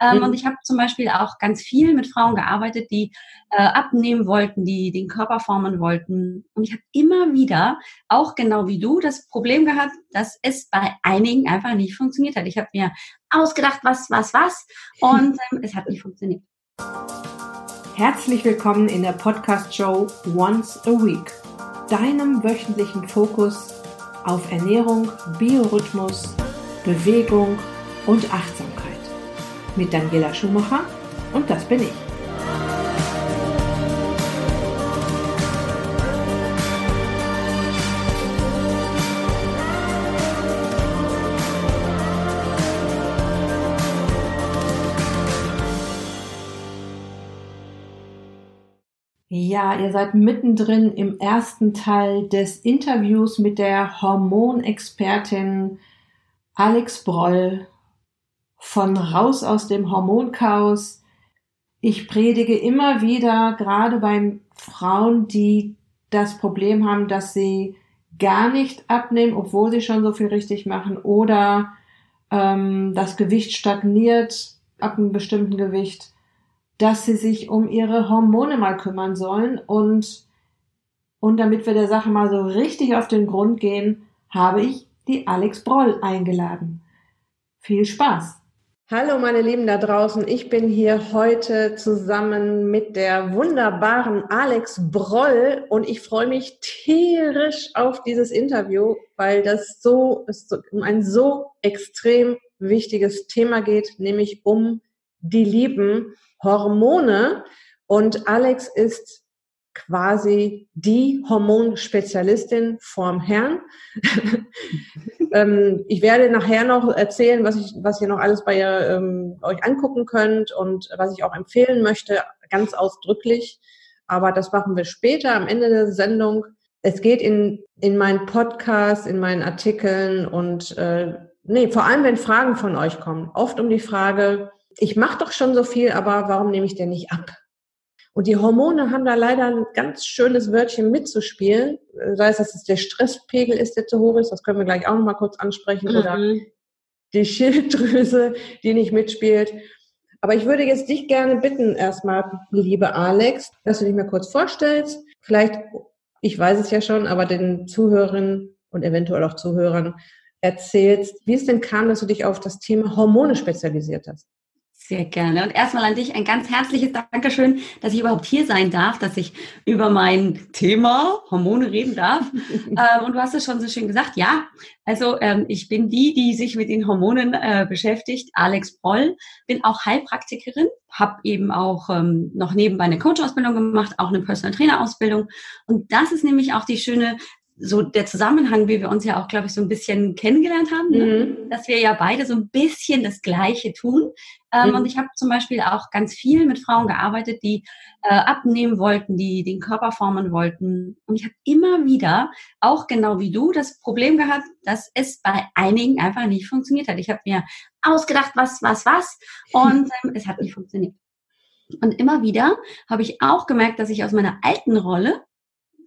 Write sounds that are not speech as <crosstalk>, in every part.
Ähm, mhm. Und ich habe zum Beispiel auch ganz viel mit Frauen gearbeitet, die äh, abnehmen wollten, die den Körper formen wollten. Und ich habe immer wieder, auch genau wie du, das Problem gehabt, dass es bei einigen einfach nicht funktioniert hat. Ich habe mir ausgedacht, was, was, was. Und ähm, es hat nicht funktioniert. Herzlich willkommen in der Podcast-Show Once a Week, deinem wöchentlichen Fokus auf Ernährung, Biorhythmus, Bewegung und Achtsamkeit. Mit Daniela Schumacher und das bin ich. Ja, ihr seid mittendrin im ersten Teil des Interviews mit der Hormonexpertin Alex Broll von Raus aus dem Hormonchaos. Ich predige immer wieder, gerade bei Frauen, die das Problem haben, dass sie gar nicht abnehmen, obwohl sie schon so viel richtig machen, oder ähm, das Gewicht stagniert ab einem bestimmten Gewicht, dass sie sich um ihre Hormone mal kümmern sollen. Und, und damit wir der Sache mal so richtig auf den Grund gehen, habe ich die Alex Broll eingeladen. Viel Spaß! Hallo meine Lieben da draußen, ich bin hier heute zusammen mit der wunderbaren Alex Broll und ich freue mich tierisch auf dieses Interview, weil das so es um ein so extrem wichtiges Thema geht, nämlich um die lieben Hormone. Und Alex ist quasi die Hormonspezialistin vorm Herrn. <laughs> ähm, ich werde nachher noch erzählen, was ich, was ihr noch alles bei ihr, ähm, euch angucken könnt und was ich auch empfehlen möchte, ganz ausdrücklich. Aber das machen wir später am Ende der Sendung. Es geht in, in meinen Podcasts, in meinen Artikeln und äh, nee, vor allem wenn Fragen von euch kommen, oft um die Frage, ich mache doch schon so viel, aber warum nehme ich denn nicht ab? Und die Hormone haben da leider ein ganz schönes Wörtchen mitzuspielen. Sei es, dass es der Stresspegel ist, der zu hoch ist, das können wir gleich auch noch mal kurz ansprechen, mhm. oder die Schilddrüse, die nicht mitspielt. Aber ich würde jetzt dich gerne bitten, erstmal, liebe Alex, dass du dich mal kurz vorstellst. Vielleicht, ich weiß es ja schon, aber den Zuhörerinnen und eventuell auch Zuhörern erzählst, wie es denn kam, dass du dich auf das Thema Hormone spezialisiert hast. Sehr gerne. Und erstmal an dich ein ganz herzliches Dankeschön, dass ich überhaupt hier sein darf, dass ich über mein Thema Hormone reden darf. <laughs> ähm, und du hast es schon so schön gesagt. Ja, also ähm, ich bin die, die sich mit den Hormonen äh, beschäftigt. Alex Broll, bin auch Heilpraktikerin, habe eben auch ähm, noch nebenbei eine Coach-Ausbildung gemacht, auch eine Personal Trainer-Ausbildung. Und das ist nämlich auch die schöne so der Zusammenhang, wie wir uns ja auch, glaube ich, so ein bisschen kennengelernt haben, ne? mhm. dass wir ja beide so ein bisschen das Gleiche tun. Ähm, mhm. Und ich habe zum Beispiel auch ganz viel mit Frauen gearbeitet, die äh, abnehmen wollten, die den Körper formen wollten. Und ich habe immer wieder, auch genau wie du, das Problem gehabt, dass es bei einigen einfach nicht funktioniert hat. Ich habe mir ausgedacht, was, was, was, <laughs> und ähm, es hat nicht funktioniert. Und immer wieder habe ich auch gemerkt, dass ich aus meiner alten Rolle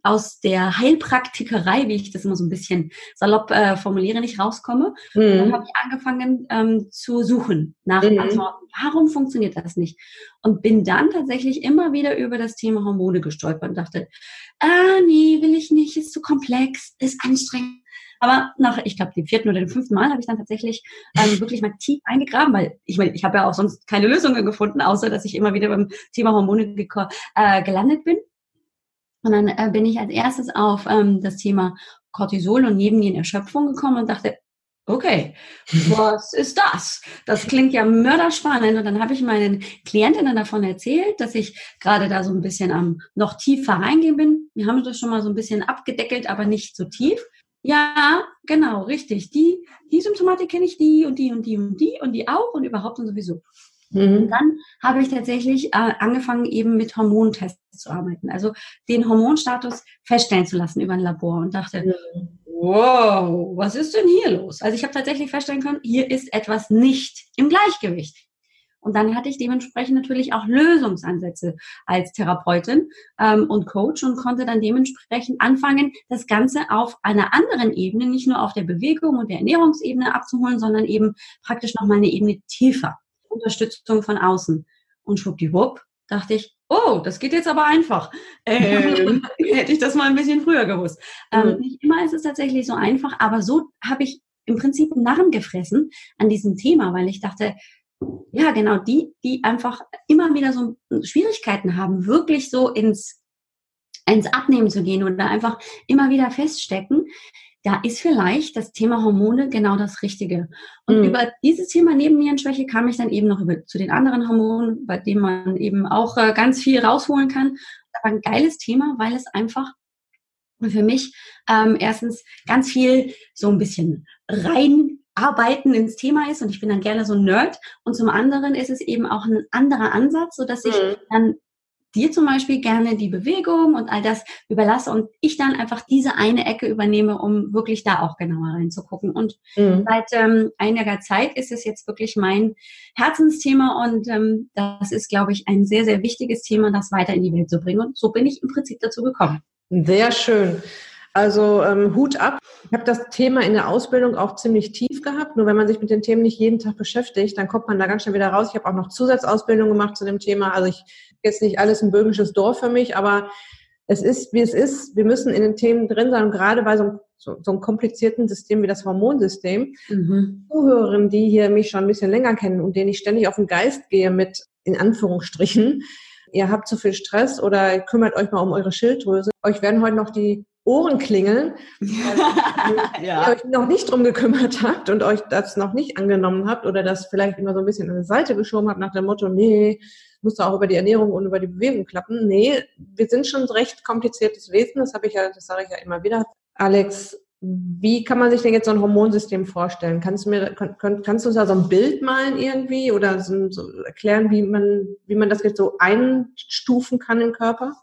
aus der Heilpraktikerei, wie ich das immer so ein bisschen salopp äh, formuliere, nicht rauskomme. Mhm. Und dann habe ich angefangen ähm, zu suchen nach mhm. Antworten. Warum funktioniert das nicht? Und bin dann tatsächlich immer wieder über das Thema Hormone gestolpert und dachte, ah, nee, will ich nicht, ist zu komplex, ist anstrengend. Aber nach, ich glaube, dem vierten oder dem fünften Mal habe ich dann tatsächlich ähm, wirklich mal tief eingegraben, weil ich meine, ich habe ja auch sonst keine Lösungen gefunden, außer dass ich immer wieder beim Thema Hormone äh, gelandet bin. Und dann äh, bin ich als erstes auf ähm, das Thema Cortisol und Nebennierenerschöpfung gekommen und dachte, okay, was ist das? Das klingt ja mörderspannend. Und dann habe ich meinen Klientinnen davon erzählt, dass ich gerade da so ein bisschen am noch tiefer reingehen bin. Wir haben das schon mal so ein bisschen abgedeckelt, aber nicht so tief. Ja, genau, richtig. Die, die Symptomatik kenne ich, die und die und die und die und die auch und überhaupt und sowieso. Mhm. Und dann habe ich tatsächlich äh, angefangen, eben mit Hormontests zu arbeiten. Also den Hormonstatus feststellen zu lassen über ein Labor und dachte, mhm. wow, was ist denn hier los? Also ich habe tatsächlich feststellen können, hier ist etwas nicht im Gleichgewicht. Und dann hatte ich dementsprechend natürlich auch Lösungsansätze als Therapeutin ähm, und Coach und konnte dann dementsprechend anfangen, das Ganze auf einer anderen Ebene, nicht nur auf der Bewegung und der Ernährungsebene abzuholen, sondern eben praktisch nochmal eine Ebene tiefer. Unterstützung von außen. Und schwuppdiwupp dachte ich, oh, das geht jetzt aber einfach. Ähm, <laughs> hätte ich das mal ein bisschen früher gewusst. Ähm, mhm. nicht immer ist es tatsächlich so einfach, aber so habe ich im Prinzip einen Narren gefressen an diesem Thema, weil ich dachte, ja, genau, die, die einfach immer wieder so Schwierigkeiten haben, wirklich so ins, ins Abnehmen zu gehen oder einfach immer wieder feststecken, da ist vielleicht das Thema Hormone genau das Richtige. Und mhm. über dieses Thema Nebennierenschwäche kam ich dann eben noch über, zu den anderen Hormonen, bei denen man eben auch äh, ganz viel rausholen kann. War ein geiles Thema, weil es einfach für mich ähm, erstens ganz viel so ein bisschen reinarbeiten ins Thema ist und ich bin dann gerne so ein Nerd und zum anderen ist es eben auch ein anderer Ansatz, so dass ich mhm. dann dir zum Beispiel gerne die Bewegung und all das überlasse und ich dann einfach diese eine Ecke übernehme, um wirklich da auch genauer reinzugucken. Und mhm. seit ähm, einiger Zeit ist es jetzt wirklich mein Herzensthema und ähm, das ist, glaube ich, ein sehr, sehr wichtiges Thema, das weiter in die Welt zu bringen. Und so bin ich im Prinzip dazu gekommen. Sehr schön. Also ähm, Hut ab. Ich habe das Thema in der Ausbildung auch ziemlich tief gehabt. Nur wenn man sich mit den Themen nicht jeden Tag beschäftigt, dann kommt man da ganz schnell wieder raus. Ich habe auch noch Zusatzausbildung gemacht zu dem Thema. Also ich jetzt nicht alles ein böhmisches Dorf für mich, aber es ist, wie es ist. Wir müssen in den Themen drin sein. Und gerade bei so einem, so, so einem komplizierten System wie das Hormonsystem, mhm. Zuhörerinnen, die hier mich schon ein bisschen länger kennen und denen ich ständig auf den Geist gehe mit, in Anführungsstrichen, ihr habt zu viel Stress oder kümmert euch mal um eure Schilddrüse. Euch werden heute noch die Ohren klingeln, weil <laughs> ja. ihr euch noch nicht drum gekümmert habt und euch das noch nicht angenommen habt oder das vielleicht immer so ein bisschen an die Seite geschoben habt nach dem Motto, nee, muss auch über die Ernährung und über die Bewegung klappen. Nee, wir sind schon ein recht kompliziertes Wesen, das habe ich ja, das sage ich ja immer wieder. Alex, wie kann man sich denn jetzt so ein Hormonsystem vorstellen? Kannst du mir, kann, kannst du uns da so ein Bild malen irgendwie oder so, so erklären, wie man, wie man das jetzt so einstufen kann im Körper?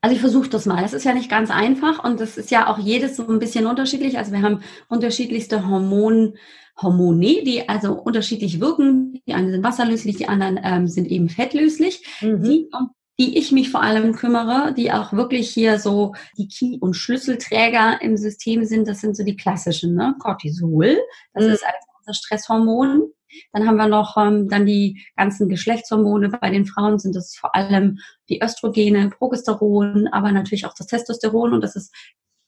Also ich versuche das mal. Das ist ja nicht ganz einfach und das ist ja auch jedes so ein bisschen unterschiedlich. Also wir haben unterschiedlichste Hormon, Hormone, die also unterschiedlich wirken. Die einen sind wasserlöslich, die anderen ähm, sind eben fettlöslich. Mhm. Die, um die ich mich vor allem kümmere, die auch wirklich hier so die Key- und Schlüsselträger im System sind, das sind so die klassischen, ne? Cortisol, das mhm. ist also unser Stresshormon. Dann haben wir noch ähm, dann die ganzen Geschlechtshormone. Bei den Frauen sind es vor allem die Östrogene, Progesteron, aber natürlich auch das Testosteron und das ist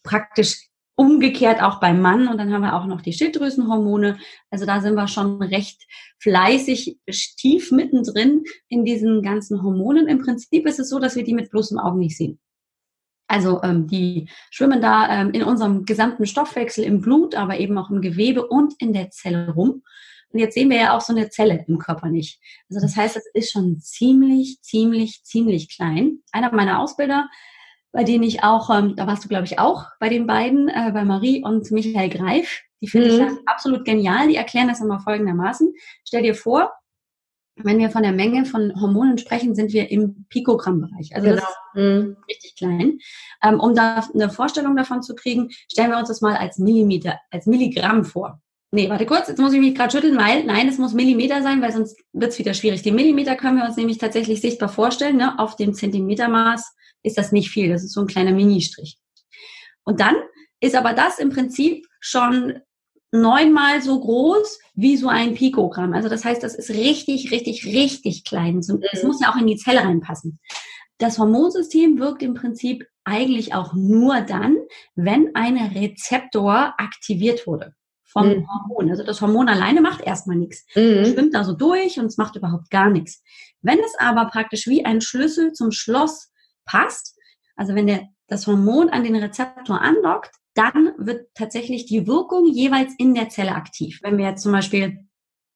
praktisch umgekehrt auch beim Mann. Und dann haben wir auch noch die Schilddrüsenhormone. Also da sind wir schon recht fleißig tief mittendrin in diesen ganzen Hormonen. Im Prinzip ist es so, dass wir die mit bloßem Auge nicht sehen. Also ähm, die schwimmen da ähm, in unserem gesamten Stoffwechsel im Blut, aber eben auch im Gewebe und in der Zelle rum. Und jetzt sehen wir ja auch so eine Zelle im Körper nicht. Also das heißt, es ist schon ziemlich, ziemlich, ziemlich klein. Einer meiner Ausbilder, bei denen ich auch, ähm, da warst du glaube ich auch bei den beiden, äh, bei Marie und Michael Greif. Die finde mhm. ich ja absolut genial. Die erklären das immer folgendermaßen. Stell dir vor, wenn wir von der Menge von Hormonen sprechen, sind wir im Pikogramm-Bereich. Also genau. das ist mhm. richtig klein. Ähm, um da eine Vorstellung davon zu kriegen, stellen wir uns das mal als Millimeter, als Milligramm vor. Nee, warte kurz, jetzt muss ich mich gerade schütteln, weil nein, es muss Millimeter sein, weil sonst wird es wieder schwierig. Die Millimeter können wir uns nämlich tatsächlich sichtbar vorstellen. Ne? Auf dem Zentimetermaß ist das nicht viel, das ist so ein kleiner Ministrich. Und dann ist aber das im Prinzip schon neunmal so groß wie so ein Pikogramm. Also das heißt, das ist richtig, richtig, richtig klein. Es muss ja auch in die Zelle reinpassen. Das Hormonsystem wirkt im Prinzip eigentlich auch nur dann, wenn ein Rezeptor aktiviert wurde vom mhm. Hormon. Also das Hormon alleine macht erstmal nichts. Mhm. Schwimmt da so durch und es macht überhaupt gar nichts. Wenn es aber praktisch wie ein Schlüssel zum Schloss passt, also wenn der, das Hormon an den Rezeptor andockt, dann wird tatsächlich die Wirkung jeweils in der Zelle aktiv. Wenn wir jetzt zum Beispiel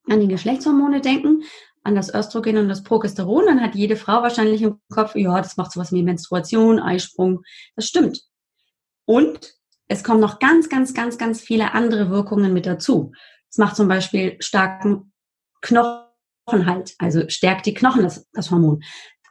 an die Geschlechtshormone denken, an das Östrogen und das Progesteron, dann hat jede Frau wahrscheinlich im Kopf, ja, das macht sowas wie Menstruation, Eisprung. Das stimmt. Und es kommen noch ganz, ganz, ganz, ganz viele andere Wirkungen mit dazu. Es macht zum Beispiel starken Knochenhalt, also stärkt die Knochen, das, das Hormon.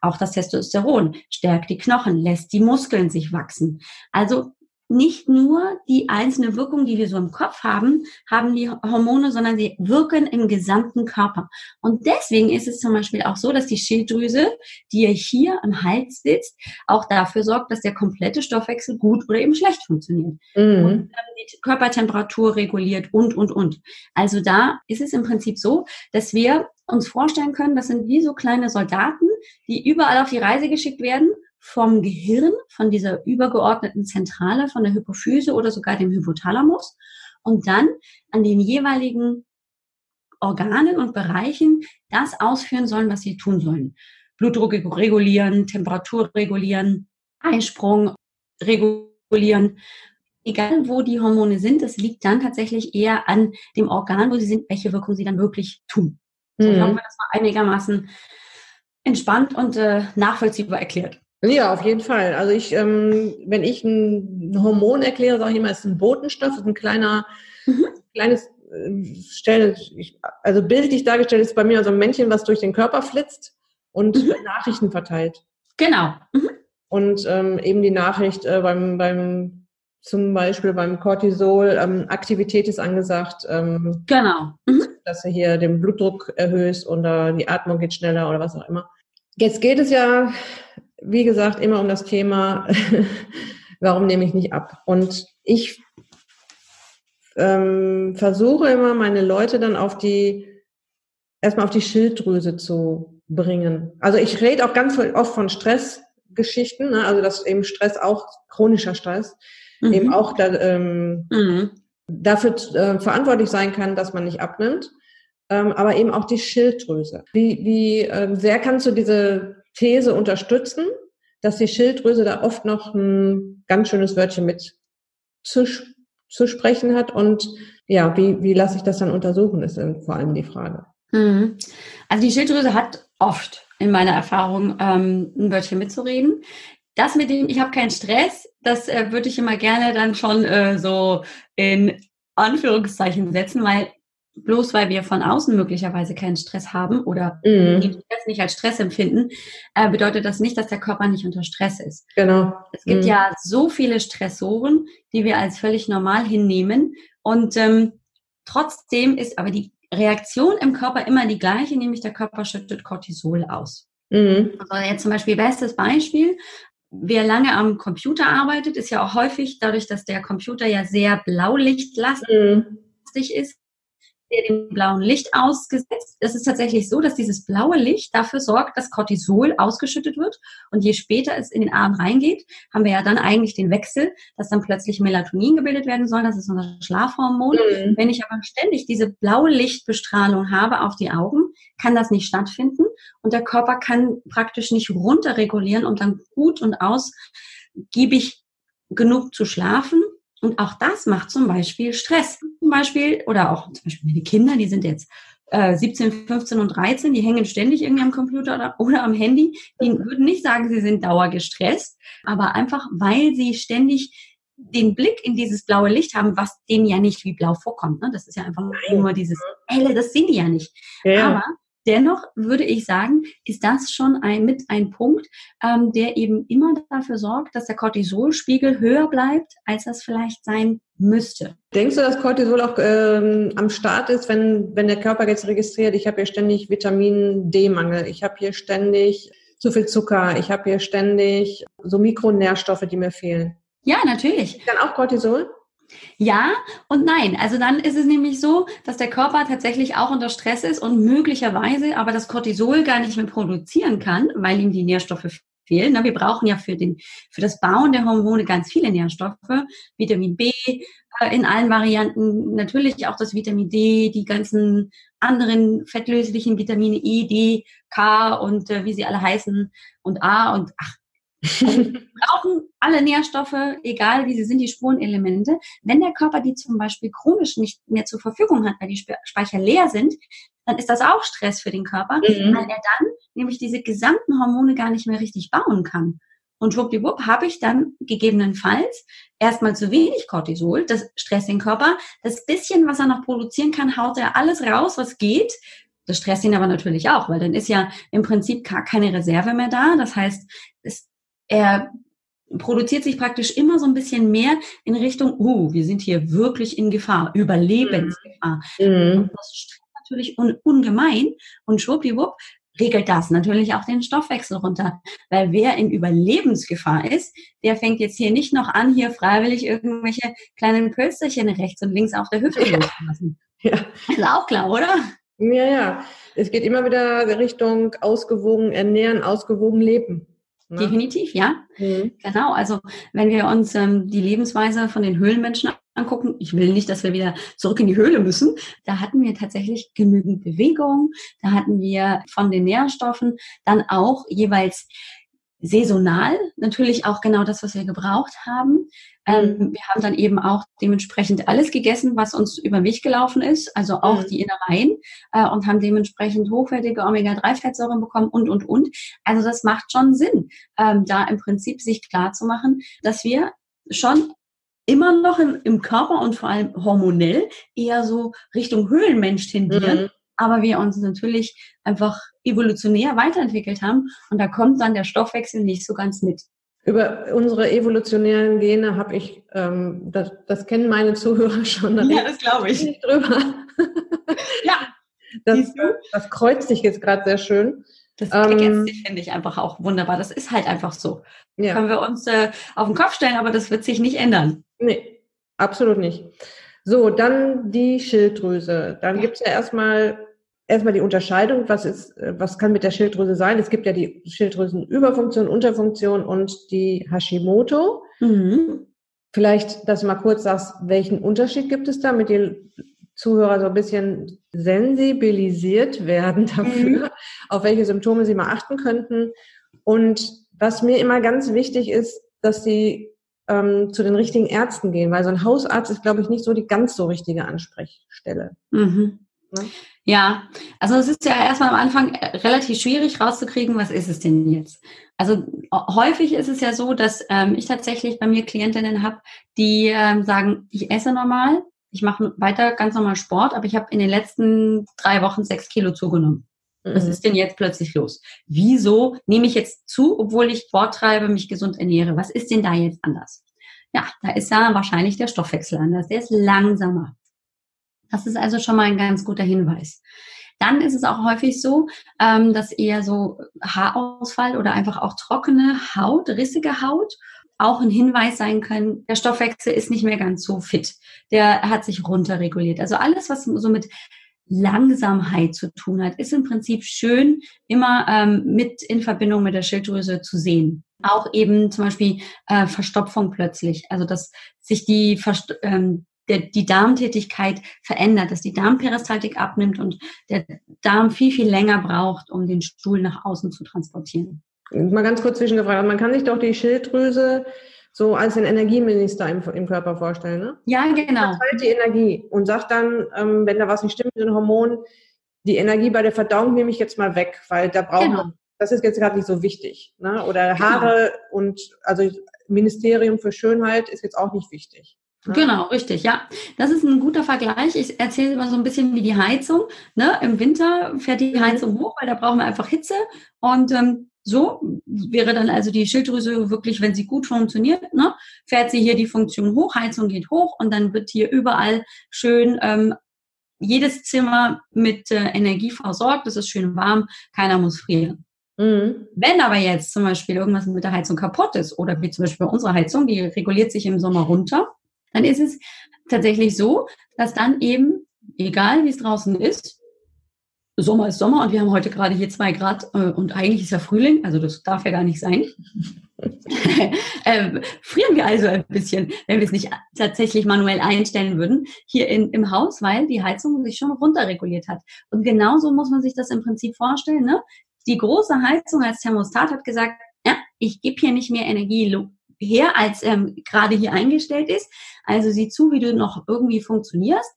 Auch das Testosteron stärkt die Knochen, lässt die Muskeln sich wachsen. Also nicht nur die einzelne Wirkung, die wir so im Kopf haben, haben die Hormone, sondern sie wirken im gesamten Körper. Und deswegen ist es zum Beispiel auch so, dass die Schilddrüse, die ja hier am Hals sitzt, auch dafür sorgt, dass der komplette Stoffwechsel gut oder eben schlecht funktioniert. Mhm. Und die Körpertemperatur reguliert und, und, und. Also da ist es im Prinzip so, dass wir uns vorstellen können, das sind wie so kleine Soldaten, die überall auf die Reise geschickt werden vom Gehirn, von dieser übergeordneten Zentrale, von der Hypophyse oder sogar dem Hypothalamus und dann an den jeweiligen Organen und Bereichen das ausführen sollen, was sie tun sollen. Blutdruck regulieren, Temperatur regulieren, Eisprung regulieren. Egal wo die Hormone sind, das liegt dann tatsächlich eher an dem Organ, wo sie sind, welche Wirkung sie dann wirklich tun. So, mhm. das war einigermaßen entspannt und äh, nachvollziehbar erklärt. Ja, auf jeden Fall. Also ich, ähm, wenn ich ein Hormon erkläre, sage ich immer, es ist ein Botenstoff, ist ein kleiner, mhm. kleines äh, Stell, ich, also bildlich dargestellt ist bei mir so ein Männchen, was durch den Körper flitzt und mhm. Nachrichten verteilt. Genau. Mhm. Und ähm, eben die Nachricht äh, beim, beim zum Beispiel beim Cortisol, ähm, Aktivität ist angesagt. Ähm, genau. Mhm. Dass du hier den Blutdruck erhöhst oder die Atmung geht schneller oder was auch immer. Jetzt geht es ja wie gesagt, immer um das Thema, <laughs> warum nehme ich nicht ab? Und ich ähm, versuche immer, meine Leute dann auf die, erstmal auf die Schilddrüse zu bringen. Also ich rede auch ganz oft von Stressgeschichten, ne? also dass eben Stress auch chronischer Stress mhm. eben auch da, ähm, mhm. dafür äh, verantwortlich sein kann, dass man nicht abnimmt. Ähm, aber eben auch die Schilddrüse. Wie, wie äh, sehr kannst du diese These unterstützen, dass die Schilddrüse da oft noch ein ganz schönes Wörtchen mit zu, zu sprechen hat. Und ja, wie, wie lasse ich das dann untersuchen, ist vor allem die Frage. Mhm. Also die Schilddrüse hat oft in meiner Erfahrung ähm, ein Wörtchen mitzureden. Das mit dem, ich habe keinen Stress, das äh, würde ich immer gerne dann schon äh, so in Anführungszeichen setzen, weil bloß weil wir von außen möglicherweise keinen Stress haben oder mhm. den Stress nicht als Stress empfinden, äh, bedeutet das nicht, dass der Körper nicht unter Stress ist. Genau. Es gibt mhm. ja so viele Stressoren, die wir als völlig normal hinnehmen und ähm, trotzdem ist aber die Reaktion im Körper immer die gleiche, nämlich der Körper schüttet Cortisol aus. Mhm. Also jetzt zum Beispiel bestes Beispiel. Wer lange am Computer arbeitet, ist ja auch häufig dadurch, dass der Computer ja sehr blaulichtlastig mhm. ist, dem blauen Licht ausgesetzt. Es ist tatsächlich so, dass dieses blaue Licht dafür sorgt, dass Cortisol ausgeschüttet wird. Und je später es in den Arm reingeht, haben wir ja dann eigentlich den Wechsel, dass dann plötzlich Melatonin gebildet werden soll. Das ist unser Schlafhormon. Mhm. Wenn ich aber ständig diese blaue Lichtbestrahlung habe auf die Augen, kann das nicht stattfinden. Und der Körper kann praktisch nicht runterregulieren, um dann gut und ausgiebig genug zu schlafen und auch das macht zum Beispiel Stress. Zum Beispiel, oder auch zum Beispiel meine Kinder, die sind jetzt äh, 17, 15 und 13, die hängen ständig irgendwie am Computer oder, oder am Handy. Die würden nicht sagen, sie sind dauergestresst, aber einfach, weil sie ständig den Blick in dieses blaue Licht haben, was denen ja nicht wie blau vorkommt. Ne? Das ist ja einfach nur dieses helle, das sehen die ja nicht. Ja. Aber Dennoch würde ich sagen, ist das schon ein, mit ein Punkt, ähm, der eben immer dafür sorgt, dass der Cortisolspiegel höher bleibt, als das vielleicht sein müsste. Denkst du, dass Cortisol auch ähm, am Start ist, wenn, wenn der Körper jetzt registriert, ich habe hier ständig Vitamin D-Mangel, ich habe hier ständig zu viel Zucker, ich habe hier ständig so Mikronährstoffe, die mir fehlen? Ja, natürlich. Dann auch Cortisol? Ja und nein. Also dann ist es nämlich so, dass der Körper tatsächlich auch unter Stress ist und möglicherweise aber das Cortisol gar nicht mehr produzieren kann, weil ihm die Nährstoffe fehlen. Wir brauchen ja für, den, für das Bauen der Hormone ganz viele Nährstoffe. Vitamin B äh, in allen Varianten, natürlich auch das Vitamin D, die ganzen anderen fettlöslichen Vitamine E, D, K und äh, wie sie alle heißen und A und ach, wir brauchen alle Nährstoffe, egal wie sie sind, die Spurenelemente. Wenn der Körper die zum Beispiel chronisch nicht mehr zur Verfügung hat, weil die Speicher leer sind, dann ist das auch Stress für den Körper, mhm. weil er dann nämlich diese gesamten Hormone gar nicht mehr richtig bauen kann. Und schwuppdiwupp habe ich dann gegebenenfalls erstmal zu wenig Cortisol, das stresst den Körper. Das bisschen, was er noch produzieren kann, haut er alles raus, was geht. Das stresst ihn aber natürlich auch, weil dann ist ja im Prinzip gar keine Reserve mehr da. Das heißt, es er produziert sich praktisch immer so ein bisschen mehr in Richtung, uh, wir sind hier wirklich in Gefahr, Überlebensgefahr. Mhm. Das stresst natürlich un ungemein und schwuppdiwupp regelt das natürlich auch den Stoffwechsel runter. Weil wer in Überlebensgefahr ist, der fängt jetzt hier nicht noch an, hier freiwillig irgendwelche kleinen Pölsterchen rechts und links auf der Hüfte ja. loszulassen. Ja. Ist auch klar, oder? Ja, ja. Es geht immer wieder Richtung ausgewogen ernähren, ausgewogen leben. Ne? Definitiv, ja. Mhm. Genau. Also wenn wir uns ähm, die Lebensweise von den Höhlenmenschen angucken, ich will nicht, dass wir wieder zurück in die Höhle müssen. Da hatten wir tatsächlich genügend Bewegung. Da hatten wir von den Nährstoffen dann auch jeweils saisonal natürlich auch genau das, was wir gebraucht haben. Ähm, mhm. wir haben dann eben auch dementsprechend alles gegessen, was uns über den Weg gelaufen ist, also auch mhm. die Innereien äh, und haben dementsprechend hochwertige Omega-3-Fettsäuren bekommen und, und, und. Also das macht schon Sinn, ähm, da im Prinzip sich klar zu machen, dass wir schon immer noch im, im Körper und vor allem hormonell eher so Richtung Höhlenmensch tendieren. Mhm. Aber wir uns natürlich einfach evolutionär weiterentwickelt haben und da kommt dann der Stoffwechsel nicht so ganz mit. Über unsere evolutionären Gene habe ich, ähm, das, das kennen meine Zuhörer schon. Ja, das glaube ich. Nicht drüber. ja. Das, das kreuzt sich jetzt gerade sehr schön. Das ähm, finde ich einfach auch wunderbar. Das ist halt einfach so. Ja. Können wir uns äh, auf den Kopf stellen, aber das wird sich nicht ändern. Nee, absolut nicht. So, dann die Schilddrüse. Dann ja. gibt es ja erstmal erstmal die Unterscheidung, was ist, äh, was kann mit der Schilddrüse sein? Es gibt ja die Schilddrüsenüberfunktion, Unterfunktion und die Hashimoto. Mhm. Vielleicht, dass du mal kurz sagst, welchen Unterschied gibt es da, mit den Zuhörer so ein bisschen sensibilisiert werden <laughs> dafür, mhm. auf welche Symptome sie mal achten könnten. Und was mir immer ganz wichtig ist, dass sie ähm, zu den richtigen Ärzten gehen, weil so ein Hausarzt ist, glaube ich, nicht so die ganz so richtige Ansprechstelle. Mhm. Ne? Ja, also es ist ja erstmal am Anfang äh, relativ schwierig rauszukriegen, was ist es denn jetzt? Also häufig ist es ja so, dass ähm, ich tatsächlich bei mir Klientinnen habe, die ähm, sagen, ich esse normal, ich mache weiter ganz normal Sport, aber ich habe in den letzten drei Wochen sechs Kilo zugenommen. Was mhm. ist denn jetzt plötzlich los? Wieso nehme ich jetzt zu, obwohl ich Sport treibe, mich gesund ernähre? Was ist denn da jetzt anders? Ja, da ist ja wahrscheinlich der Stoffwechsel anders. Der ist langsamer. Das ist also schon mal ein ganz guter Hinweis. Dann ist es auch häufig so, ähm, dass eher so Haarausfall oder einfach auch trockene Haut, rissige Haut auch ein Hinweis sein können, der Stoffwechsel ist nicht mehr ganz so fit. Der hat sich runterreguliert. Also alles, was so mit Langsamkeit zu tun hat, ist im Prinzip schön immer ähm, mit in Verbindung mit der Schilddrüse zu sehen. Auch eben zum Beispiel äh, Verstopfung plötzlich, also dass sich die Verst ähm, der, die Darmtätigkeit verändert, dass die Darmperistaltik abnimmt und der Darm viel, viel länger braucht, um den Stuhl nach außen zu transportieren. Mal ganz kurz zwischengefragt, man kann sich doch die Schilddrüse so als den Energieminister im, im Körper vorstellen, ne? Ja, genau. Verteilt die Energie und sagt dann, ähm, wenn da was nicht stimmt mit den Hormonen, die Energie bei der Verdauung nehme ich jetzt mal weg, weil da braucht genau. man, das ist jetzt gerade nicht so wichtig. Ne? Oder genau. Haare und also Ministerium für Schönheit ist jetzt auch nicht wichtig. Genau, richtig, ja. Das ist ein guter Vergleich. Ich erzähle immer so ein bisschen wie die Heizung. Ne? Im Winter fährt die mhm. Heizung hoch, weil da brauchen wir einfach Hitze. Und ähm, so wäre dann also die Schilddrüse wirklich, wenn sie gut funktioniert, ne, fährt sie hier die Funktion hoch, Heizung geht hoch und dann wird hier überall schön ähm, jedes Zimmer mit äh, Energie versorgt. Es ist schön warm, keiner muss frieren. Mhm. Wenn aber jetzt zum Beispiel irgendwas mit der Heizung kaputt ist oder wie zum Beispiel bei unserer Heizung, die reguliert sich im Sommer runter, dann ist es tatsächlich so, dass dann eben, egal wie es draußen ist, Sommer ist Sommer und wir haben heute gerade hier zwei Grad äh, und eigentlich ist ja Frühling, also das darf ja gar nicht sein. <laughs> äh, frieren wir also ein bisschen, wenn wir es nicht tatsächlich manuell einstellen würden, hier in, im Haus, weil die Heizung sich schon runterreguliert hat. Und genauso muss man sich das im Prinzip vorstellen. Ne? Die große Heizung als Thermostat hat gesagt, ja, ich gebe hier nicht mehr Energie her, als ähm, gerade hier eingestellt ist. Also sieh zu, wie du noch irgendwie funktionierst.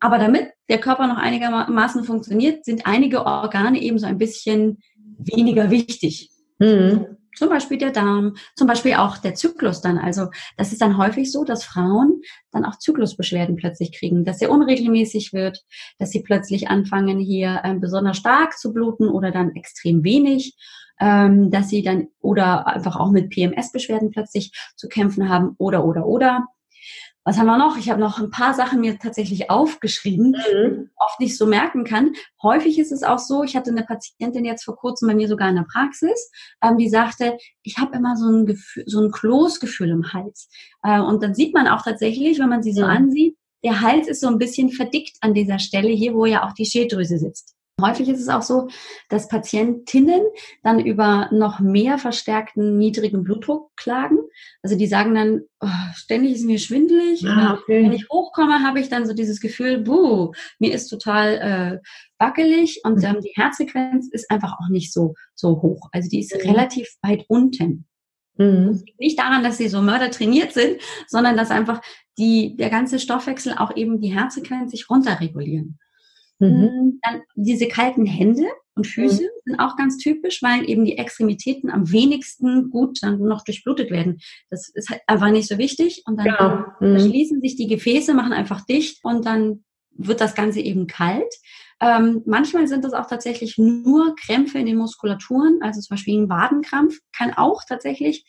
Aber damit der Körper noch einigermaßen funktioniert, sind einige Organe eben so ein bisschen weniger wichtig. Mhm. Zum Beispiel der Darm, zum Beispiel auch der Zyklus dann. Also das ist dann häufig so, dass Frauen dann auch Zyklusbeschwerden plötzlich kriegen, dass er unregelmäßig wird, dass sie plötzlich anfangen hier ähm, besonders stark zu bluten oder dann extrem wenig ähm, dass sie dann oder einfach auch mit PMS-Beschwerden plötzlich zu kämpfen haben oder oder oder. Was haben wir noch? Ich habe noch ein paar Sachen mir tatsächlich aufgeschrieben, mhm. oft nicht so merken kann. Häufig ist es auch so, ich hatte eine Patientin jetzt vor kurzem bei mir sogar in der Praxis, ähm, die sagte, ich habe immer so ein Gefühl, so ein Kloßgefühl im Hals. Äh, und dann sieht man auch tatsächlich, wenn man sie so mhm. ansieht, der Hals ist so ein bisschen verdickt an dieser Stelle hier, wo ja auch die Schilddrüse sitzt. Häufig ist es auch so, dass Patientinnen dann über noch mehr verstärkten niedrigen Blutdruck klagen. Also die sagen dann, oh, ständig ist mir schwindelig. Ah, okay. Wenn ich hochkomme, habe ich dann so dieses Gefühl, buh, mir ist total äh, wackelig und mhm. ähm, die Herzfrequenz ist einfach auch nicht so, so hoch. Also die ist mhm. relativ weit unten. Mhm. Nicht daran, dass sie so Mörder trainiert sind, sondern dass einfach die, der ganze Stoffwechsel auch eben die Herzfrequenz sich runterregulieren. Mhm. Hm, dann diese kalten Hände und Füße mhm. sind auch ganz typisch, weil eben die Extremitäten am wenigsten gut dann noch durchblutet werden. Das ist halt einfach nicht so wichtig. Und dann ja. mhm. schließen sich die Gefäße, machen einfach dicht und dann wird das Ganze eben kalt. Ähm, manchmal sind das auch tatsächlich nur Krämpfe in den Muskulaturen, also zum Beispiel ein Wadenkrampf kann auch tatsächlich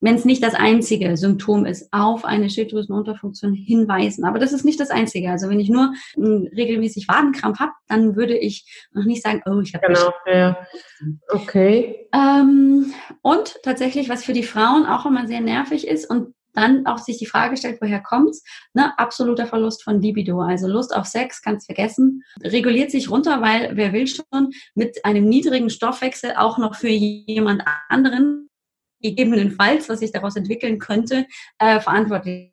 wenn es nicht das einzige Symptom ist, auf eine Schilddrüsenunterfunktion hinweisen. Aber das ist nicht das einzige. Also wenn ich nur regelmäßig Wadenkrampf habe, dann würde ich noch nicht sagen, oh, ich habe genau, ja. Okay. Ähm, und tatsächlich, was für die Frauen auch immer sehr nervig ist und dann auch sich die Frage stellt, woher kommt's? Ne, absoluter Verlust von Libido, also Lust auf Sex, kannst vergessen, reguliert sich runter, weil wer will schon mit einem niedrigen Stoffwechsel auch noch für jemand anderen gegebenenfalls, was sich daraus entwickeln könnte, äh, verantwortlich.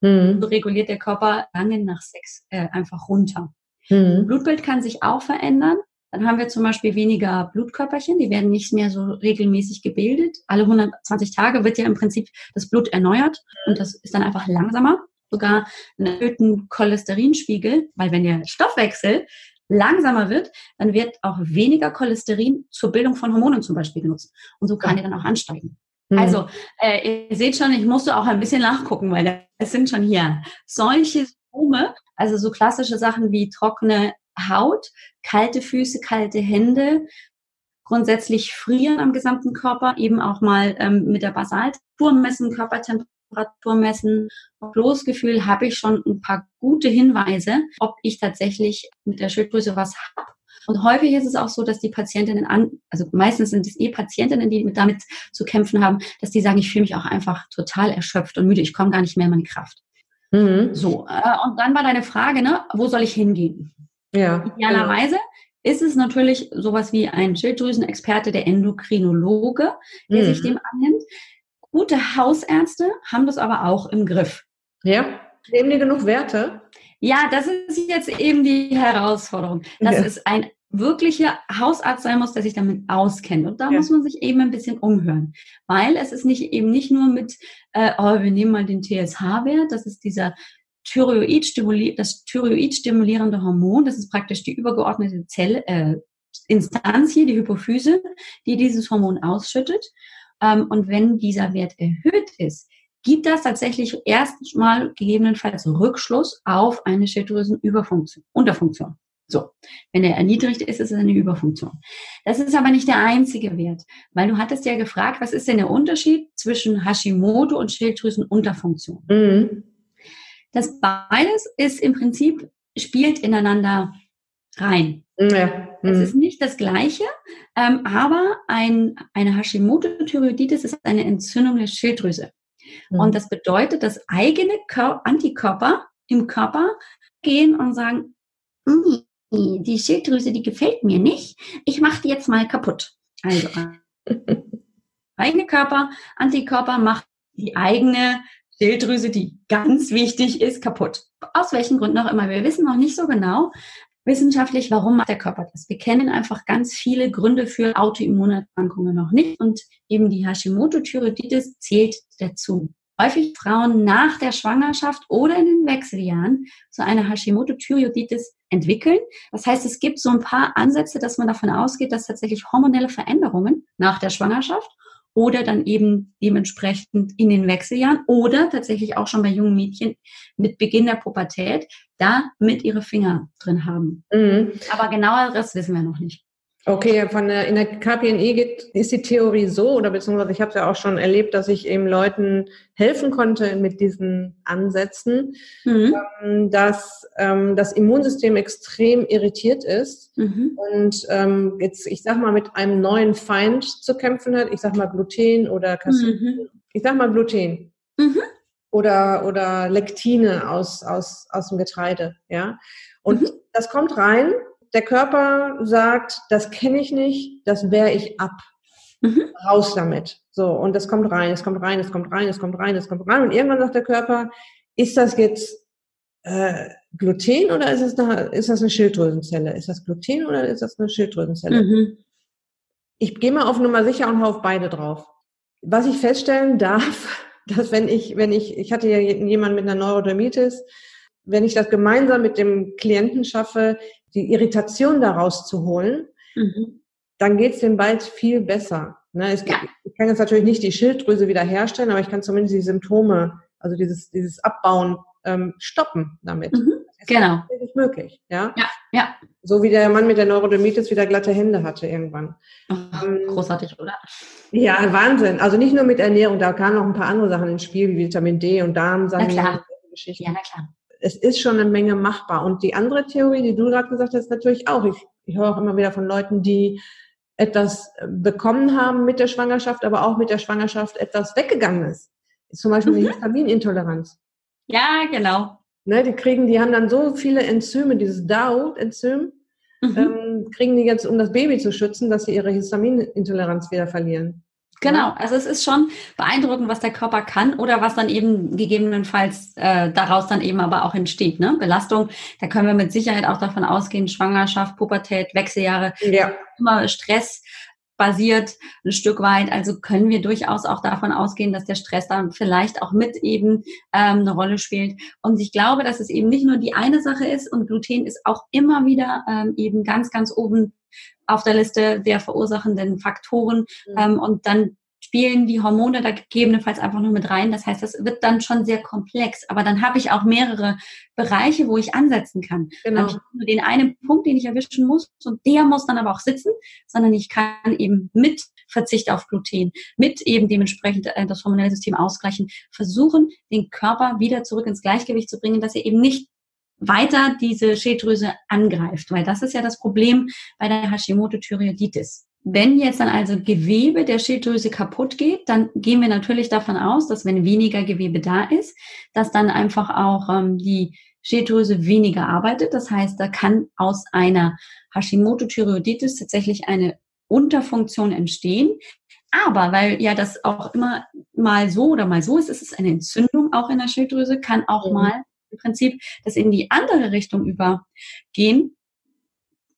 Mhm. So reguliert der Körper lange nach Sex äh, einfach runter. Mhm. Blutbild kann sich auch verändern. Dann haben wir zum Beispiel weniger Blutkörperchen, die werden nicht mehr so regelmäßig gebildet. Alle 120 Tage wird ja im Prinzip das Blut erneuert und das ist dann einfach langsamer. Sogar einen erhöhten Cholesterinspiegel, weil wenn der Stoffwechsel langsamer wird, dann wird auch weniger Cholesterin zur Bildung von Hormonen zum Beispiel genutzt. Und so kann die dann auch ansteigen. Mhm. Also, äh, ihr seht schon, ich musste auch ein bisschen nachgucken, weil es sind schon hier solche Symptome, also so klassische Sachen wie trockene Haut, kalte Füße, kalte Hände, grundsätzlich frieren am gesamten Körper, eben auch mal ähm, mit der Basaltour messen, Körpertemperatur Temperatur messen. Losgefühl habe ich schon ein paar gute Hinweise, ob ich tatsächlich mit der Schilddrüse was habe. Und häufig ist es auch so, dass die Patientinnen an, also meistens sind es eh Patientinnen, die damit zu kämpfen haben, dass die sagen, ich fühle mich auch einfach total erschöpft und müde, ich komme gar nicht mehr in meine Kraft. Mhm. So, äh, und dann war deine Frage, ne, wo soll ich hingehen? Ja. Idealerweise genau. ist es natürlich sowas wie ein Schilddrüsenexperte, der Endokrinologe, der mhm. sich dem annimmt. Gute Hausärzte haben das aber auch im Griff. Ja, nehmen die genug Werte? Ja, das ist jetzt eben die Herausforderung. Dass ja. es ein wirklicher Hausarzt sein muss, der sich damit auskennt. Und da ja. muss man sich eben ein bisschen umhören. Weil es ist nicht eben nicht nur mit, äh, oh, wir nehmen mal den TSH-Wert, das ist dieser Thyroid das Thyroid stimulierende Hormon, das ist praktisch die übergeordnete Zelle, äh, Instanz hier, die Hypophyse, die dieses Hormon ausschüttet. Ähm, und wenn dieser Wert erhöht ist, gibt das tatsächlich erstmal gegebenenfalls Rückschluss auf eine Schilddrüsenüberfunktion, Unterfunktion. So, wenn er erniedrigt ist, ist es eine Überfunktion. Das ist aber nicht der einzige Wert, weil du hattest ja gefragt, was ist denn der Unterschied zwischen Hashimoto und Schilddrüsenunterfunktion? Mhm. Das beides ist im Prinzip, spielt ineinander rein. Ja. Es ist nicht das Gleiche, ähm, aber ein, eine Hashimoto-Thyreoiditis ist eine Entzündung der Schilddrüse. Mhm. Und das bedeutet, dass eigene Kör Antikörper im Körper gehen und sagen, die Schilddrüse, die gefällt mir nicht, ich mache die jetzt mal kaputt. Also <laughs> eigene Körper, Antikörper macht die eigene Schilddrüse, die ganz wichtig ist, kaputt. Aus welchen Gründen auch immer. Wir wissen noch nicht so genau, wissenschaftlich, warum macht der Körper das? Wir kennen einfach ganz viele Gründe für Autoimmunerkrankungen noch nicht und eben die Hashimoto-Thyreoiditis zählt dazu. Häufig Frauen nach der Schwangerschaft oder in den Wechseljahren so eine Hashimoto-Thyreoiditis entwickeln. Das heißt, es gibt so ein paar Ansätze, dass man davon ausgeht, dass tatsächlich hormonelle Veränderungen nach der Schwangerschaft oder dann eben dementsprechend in den Wechseljahren oder tatsächlich auch schon bei jungen Mädchen mit Beginn der Pubertät da mit ihre Finger drin haben. Mhm. Aber genaueres wissen wir noch nicht. Okay, von der, in der KPNE geht, ist die Theorie so, oder beziehungsweise ich habe es ja auch schon erlebt, dass ich eben Leuten helfen konnte mit diesen Ansätzen, mhm. ähm, dass ähm, das Immunsystem extrem irritiert ist mhm. und ähm, jetzt, ich sag mal, mit einem neuen Feind zu kämpfen hat. Ich sag mal Gluten oder Casein. Mhm. Ich sag mal Gluten. Mhm. Oder, oder Lektine aus, aus, aus dem Getreide, ja. Und mhm. das kommt rein der Körper sagt, das kenne ich nicht, das wehre ich ab. Mhm. Raus damit. So, und das kommt rein, es kommt rein, es kommt rein, es kommt rein, es kommt rein. Und irgendwann sagt der Körper, ist das jetzt äh, Gluten oder ist das, eine, ist das eine Schilddrüsenzelle? Ist das Gluten oder ist das eine Schilddrüsenzelle? Mhm. Ich gehe mal auf Nummer sicher und hau auf beide drauf. Was ich feststellen <laughs> darf, dass wenn ich, wenn ich, ich hatte ja jemanden mit einer Neurodermitis, wenn ich das gemeinsam mit dem Klienten schaffe, die Irritation daraus zu holen, mhm. dann geht es dem bald viel besser. Ne, es, ja. Ich kann jetzt natürlich nicht die Schilddrüse wiederherstellen, aber ich kann zumindest die Symptome, also dieses, dieses Abbauen ähm, stoppen damit. Mhm. Genau. Das ist möglich, ja? Ja, ja. So wie der Mann mit der Neurodermitis wieder glatte Hände hatte irgendwann. Oh, ähm, großartig, oder? Ja, Wahnsinn. Also nicht nur mit Ernährung, da kamen noch ein paar andere Sachen ins Spiel, wie Vitamin D und Darmsanierung. Na klar. Ja, na klar es ist schon eine Menge machbar. Und die andere Theorie, die du gerade gesagt hast, natürlich auch. Ich, ich höre auch immer wieder von Leuten, die etwas bekommen haben mit der Schwangerschaft, aber auch mit der Schwangerschaft etwas weggegangen ist. zum Beispiel mhm. Histaminintoleranz. Ja, genau. Ne, die kriegen, die haben dann so viele Enzyme, dieses DAO-Enzym, mhm. ähm, kriegen die jetzt, um das Baby zu schützen, dass sie ihre Histaminintoleranz wieder verlieren. Genau, also es ist schon beeindruckend, was der Körper kann oder was dann eben gegebenenfalls äh, daraus dann eben aber auch entsteht. Ne? Belastung, da können wir mit Sicherheit auch davon ausgehen, Schwangerschaft, Pubertät, Wechseljahre, ja. immer Stress basiert ein Stück weit. Also können wir durchaus auch davon ausgehen, dass der Stress dann vielleicht auch mit eben ähm, eine Rolle spielt. Und ich glaube, dass es eben nicht nur die eine Sache ist und Gluten ist auch immer wieder ähm, eben ganz, ganz oben auf der Liste der verursachenden Faktoren. Mhm. Ähm, und dann spielen die Hormone da gegebenenfalls einfach nur mit rein. Das heißt, das wird dann schon sehr komplex. Aber dann habe ich auch mehrere Bereiche, wo ich ansetzen kann. Genau. Dann habe ich nur den einen Punkt, den ich erwischen muss und der muss dann aber auch sitzen, sondern ich kann eben mit Verzicht auf Gluten, mit eben dementsprechend äh, das hormonelle System ausgleichen, versuchen, den Körper wieder zurück ins Gleichgewicht zu bringen, dass er eben nicht weiter diese Schilddrüse angreift, weil das ist ja das Problem bei der Hashimoto-Thyreoiditis. Wenn jetzt dann also Gewebe der Schilddrüse kaputt geht, dann gehen wir natürlich davon aus, dass wenn weniger Gewebe da ist, dass dann einfach auch ähm, die Schilddrüse weniger arbeitet. Das heißt, da kann aus einer Hashimoto-Thyreoiditis tatsächlich eine Unterfunktion entstehen. Aber weil ja das auch immer mal so oder mal so ist, ist es eine Entzündung auch in der Schilddrüse, kann auch mhm. mal im Prinzip das in die andere Richtung übergehen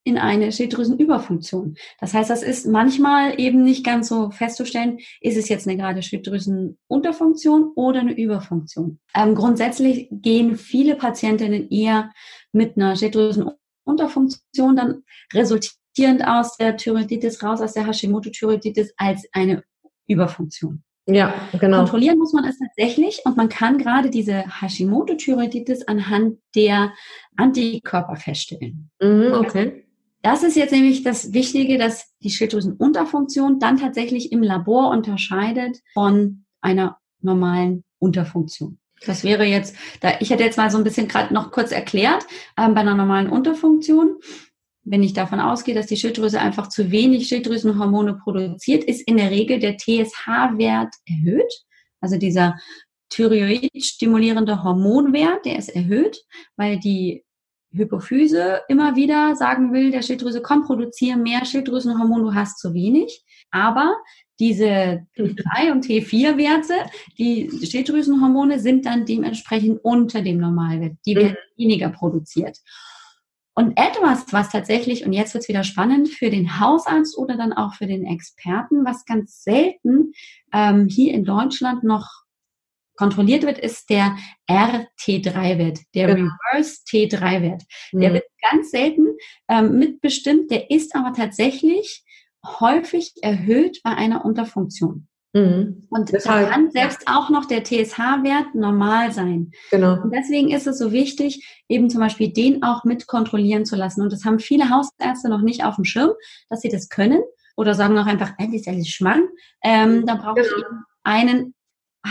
in eine Schilddrüsenüberfunktion. Das heißt, das ist manchmal eben nicht ganz so festzustellen, ist es jetzt eine gerade Schilddrüsenunterfunktion oder eine Überfunktion. Ähm, grundsätzlich gehen viele Patientinnen eher mit einer Schilddrüsenunterfunktion dann resultierend aus der Thyreoiditis raus, aus der Hashimoto-Thyreoiditis als eine Überfunktion. Ja, genau. Kontrollieren muss man es tatsächlich und man kann gerade diese Hashimoto-Thyreoiditis anhand der Antikörper feststellen. Mhm, okay. Das ist jetzt nämlich das Wichtige, dass die Schilddrüsenunterfunktion dann tatsächlich im Labor unterscheidet von einer normalen Unterfunktion. Das wäre jetzt, da ich hätte jetzt mal so ein bisschen gerade noch kurz erklärt, ähm, bei einer normalen Unterfunktion wenn ich davon ausgehe, dass die Schilddrüse einfach zu wenig Schilddrüsenhormone produziert, ist in der Regel der TSH-Wert erhöht. Also dieser Thyroid-stimulierende Hormonwert, der ist erhöht, weil die Hypophyse immer wieder sagen will, der Schilddrüse, komm, produziere mehr Schilddrüsenhormon, du hast zu wenig. Aber diese T3 und T4-Werte, die Schilddrüsenhormone sind dann dementsprechend unter dem Normalwert. Die werden mhm. weniger produziert. Und etwas, was tatsächlich, und jetzt wird es wieder spannend, für den Hausarzt oder dann auch für den Experten, was ganz selten ähm, hier in Deutschland noch kontrolliert wird, ist der RT3-Wert, der genau. Reverse T3-Wert. Der mhm. wird ganz selten ähm, mitbestimmt, der ist aber tatsächlich häufig erhöht bei einer Unterfunktion. Mhm. Und Deshalb, da kann selbst auch noch der TSH-Wert normal sein. Genau. Und deswegen ist es so wichtig, eben zum Beispiel den auch mit kontrollieren zu lassen. Und das haben viele Hausärzte noch nicht auf dem Schirm, dass sie das können. Oder sagen auch einfach, äh, das ist alles Schmarrn. Ähm, da brauche genau. ich einen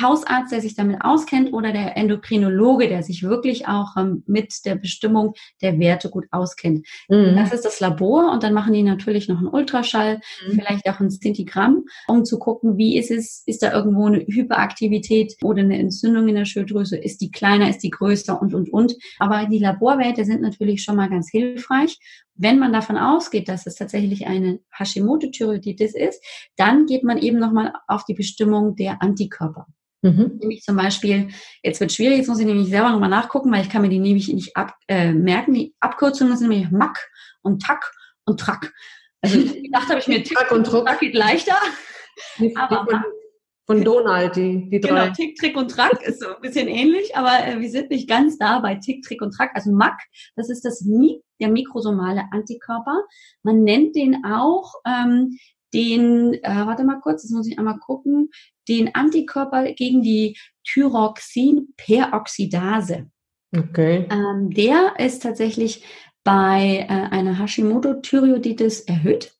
Hausarzt, der sich damit auskennt oder der Endokrinologe, der sich wirklich auch ähm, mit der Bestimmung der Werte gut auskennt. Mhm. Das ist das Labor und dann machen die natürlich noch einen Ultraschall, mhm. vielleicht auch ein Szintigramm, um zu gucken, wie ist es, ist da irgendwo eine Hyperaktivität oder eine Entzündung in der Schilddrüse, ist die kleiner, ist die größer und, und, und. Aber die Laborwerte sind natürlich schon mal ganz hilfreich wenn man davon ausgeht, dass es tatsächlich eine Hashimoto-Thyreoiditis ist, dann geht man eben nochmal auf die Bestimmung der Antikörper. Mhm. Nämlich zum Beispiel, jetzt wird schwierig, jetzt muss ich nämlich selber nochmal nachgucken, weil ich kann mir die nämlich nicht ab, äh, merken. Die Abkürzungen sind nämlich MAC und TAC und TRAC. Also gedacht habe ich mir, <laughs> Tick und Track geht leichter. aber von, von Donald, die, die drei. Genau, Tick, Trick und Track ist so ein bisschen ähnlich, aber äh, wir sind nicht ganz da bei Tick, Trick und Track. Also MAC, das ist das der mikrosomale Antikörper. Man nennt den auch ähm, den, äh, warte mal kurz, das muss ich einmal gucken, den Antikörper gegen die Thyroxin-Peroxidase. Okay. Ähm, der ist tatsächlich bei äh, einer Hashimoto-Thyreoiditis erhöht.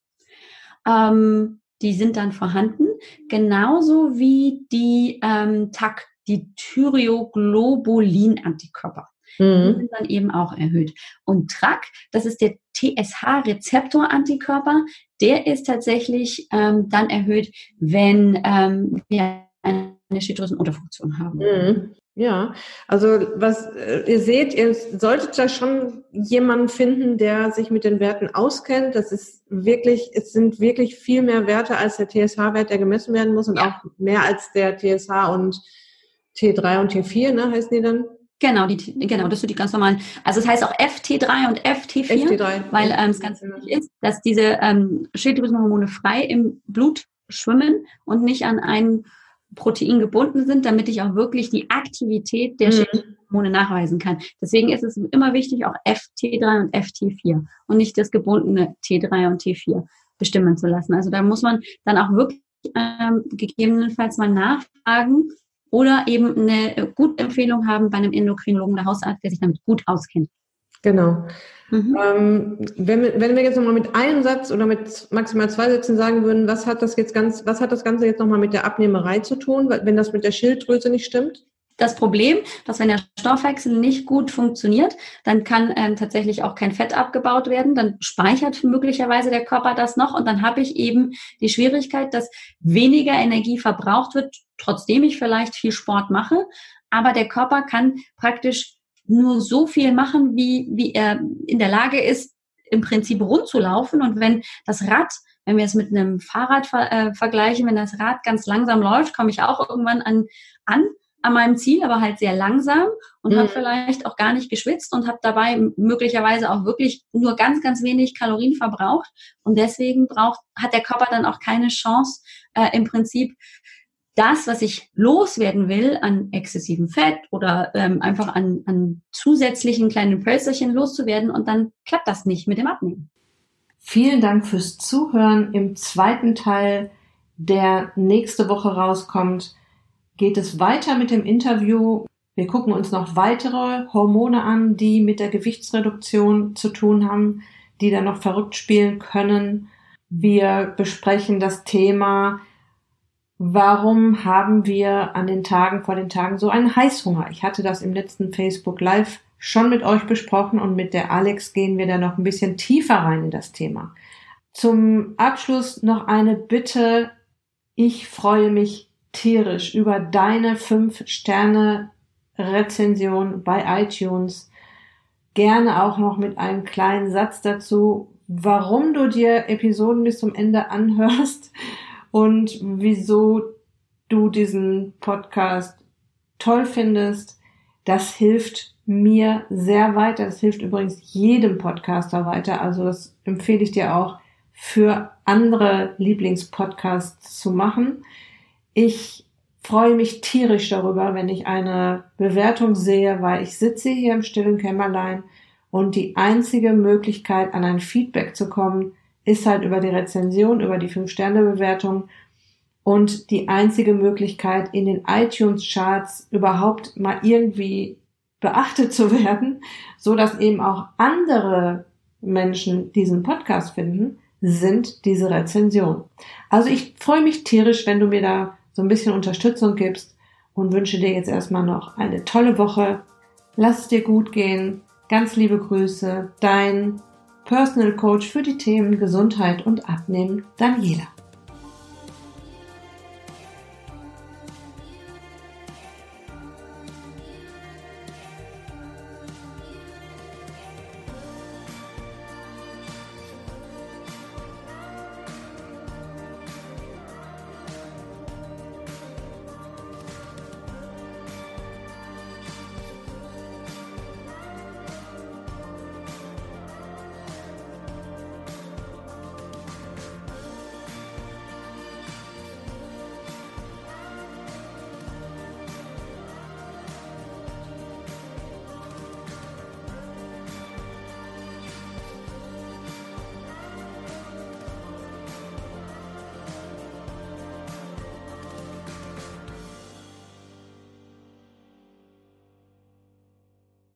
Ähm, die sind dann vorhanden, genauso wie die ähm, TAC, die Thyroglobulin-Antikörper. Mhm. Die sind dann eben auch erhöht. Und TRAC, das ist der TSH-Rezeptor-Antikörper, der ist tatsächlich ähm, dann erhöht, wenn ähm, wir eine Schilddrüsenunterfunktion haben. Mhm. Ja, also was äh, ihr seht, ihr solltet da schon jemanden finden, der sich mit den Werten auskennt. Das ist wirklich, es sind wirklich viel mehr Werte als der TSH-Wert, der gemessen werden muss und auch mehr als der TSH und T3 und T4, ne, heißen die dann? Genau, die, genau, das sind die ganz normalen. Also es heißt auch FT3 und FT4, FT3. weil ähm, es ganz wichtig ist, dass diese ähm, Schilddrüsenhormone frei im Blut schwimmen und nicht an ein Protein gebunden sind, damit ich auch wirklich die Aktivität der mhm. Schilddrüsenhormone nachweisen kann. Deswegen ist es immer wichtig, auch FT3 und FT4 und nicht das gebundene T3 und T4 bestimmen zu lassen. Also da muss man dann auch wirklich ähm, gegebenenfalls mal nachfragen, oder eben eine gute Empfehlung haben bei einem Endokrinologen oder Hausarzt, der sich damit gut auskennt. Genau. Mhm. Ähm, wenn, wir, wenn wir jetzt nochmal mit einem Satz oder mit maximal zwei Sätzen sagen würden, was hat das jetzt ganz, was hat das Ganze jetzt nochmal mit der Abnehmerei zu tun, wenn das mit der Schilddrüse nicht stimmt? Das Problem, dass wenn der Stoffwechsel nicht gut funktioniert, dann kann ähm, tatsächlich auch kein Fett abgebaut werden. Dann speichert möglicherweise der Körper das noch und dann habe ich eben die Schwierigkeit, dass weniger Energie verbraucht wird, trotzdem ich vielleicht viel Sport mache. Aber der Körper kann praktisch nur so viel machen, wie, wie er in der Lage ist, im Prinzip rund. Und wenn das Rad wenn wir es mit einem Fahrrad ver äh, vergleichen, wenn das Rad ganz langsam läuft, komme ich auch irgendwann an, an an meinem Ziel, aber halt sehr langsam und mhm. habe vielleicht auch gar nicht geschwitzt und habe dabei möglicherweise auch wirklich nur ganz, ganz wenig Kalorien verbraucht. Und deswegen braucht, hat der Körper dann auch keine Chance, äh, im Prinzip das, was ich loswerden will an exzessivem Fett oder ähm, einfach an, an zusätzlichen kleinen Pölsterchen loszuwerden und dann klappt das nicht mit dem Abnehmen. Vielen Dank fürs Zuhören. Im zweiten Teil, der nächste Woche rauskommt, geht es weiter mit dem Interview. Wir gucken uns noch weitere Hormone an, die mit der Gewichtsreduktion zu tun haben, die da noch verrückt spielen können. Wir besprechen das Thema, warum haben wir an den Tagen vor den Tagen so einen Heißhunger? Ich hatte das im letzten Facebook Live schon mit euch besprochen und mit der Alex gehen wir da noch ein bisschen tiefer rein in das Thema. Zum Abschluss noch eine Bitte. Ich freue mich tierisch über deine 5 Sterne Rezension bei iTunes. Gerne auch noch mit einem kleinen Satz dazu, warum du dir Episoden bis zum Ende anhörst und wieso du diesen Podcast toll findest. Das hilft mir sehr weiter. Das hilft übrigens jedem Podcaster weiter. Also das empfehle ich dir auch für andere Lieblingspodcasts zu machen. Ich freue mich tierisch darüber, wenn ich eine Bewertung sehe, weil ich sitze hier im stillen Kämmerlein und die einzige Möglichkeit, an ein Feedback zu kommen, ist halt über die Rezension, über die 5-Sterne-Bewertung. und die einzige Möglichkeit, in den iTunes-Charts überhaupt mal irgendwie beachtet zu werden, so dass eben auch andere Menschen diesen Podcast finden, sind diese Rezensionen. Also ich freue mich tierisch, wenn du mir da so ein bisschen Unterstützung gibst und wünsche dir jetzt erstmal noch eine tolle Woche. Lass es dir gut gehen. Ganz liebe Grüße. Dein Personal Coach für die Themen Gesundheit und Abnehmen, Daniela.